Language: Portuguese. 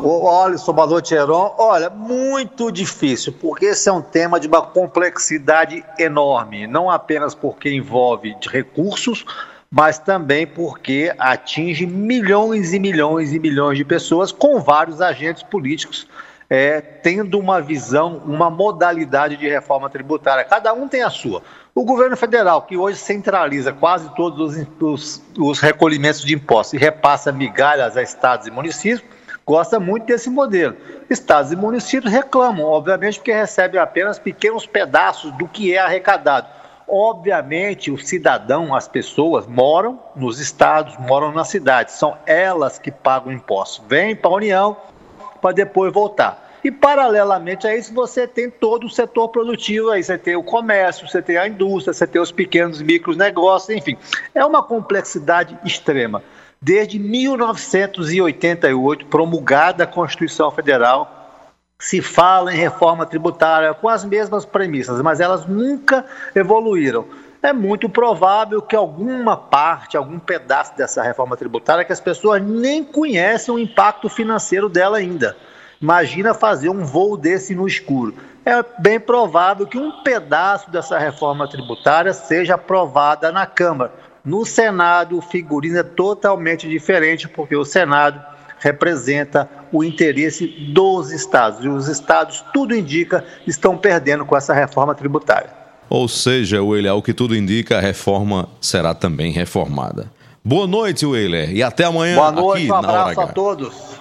Boa noite, Heron. Olha, muito difícil, porque esse é um tema de uma complexidade enorme, não apenas porque envolve recursos, mas também porque atinge milhões e milhões e milhões de pessoas com vários agentes políticos é, tendo uma visão, uma modalidade de reforma tributária. Cada um tem a sua. O governo federal, que hoje centraliza quase todos os, os, os recolhimentos de impostos e repassa migalhas a estados e municípios, gosta muito desse modelo. Estados e municípios reclamam, obviamente, porque recebem apenas pequenos pedaços do que é arrecadado. Obviamente, o cidadão, as pessoas moram nos estados, moram nas cidades, são elas que pagam impostos. Vêm para a União para depois voltar. E, paralelamente a isso, você tem todo o setor produtivo, aí você tem o comércio, você tem a indústria, você tem os pequenos micros negócios, enfim. É uma complexidade extrema. Desde 1988, promulgada a Constituição Federal, se fala em reforma tributária com as mesmas premissas, mas elas nunca evoluíram. É muito provável que alguma parte, algum pedaço dessa reforma tributária, que as pessoas nem conhecem o impacto financeiro dela ainda. Imagina fazer um voo desse no escuro. É bem provável que um pedaço dessa reforma tributária seja aprovada na Câmara. No Senado, o figurino é totalmente diferente, porque o Senado representa o interesse dos estados. E os estados, tudo indica, estão perdendo com essa reforma tributária. Ou seja, William, ao que tudo indica, a reforma será também reformada. Boa noite, Willer, e até amanhã. Boa noite, aqui um abraço a todos.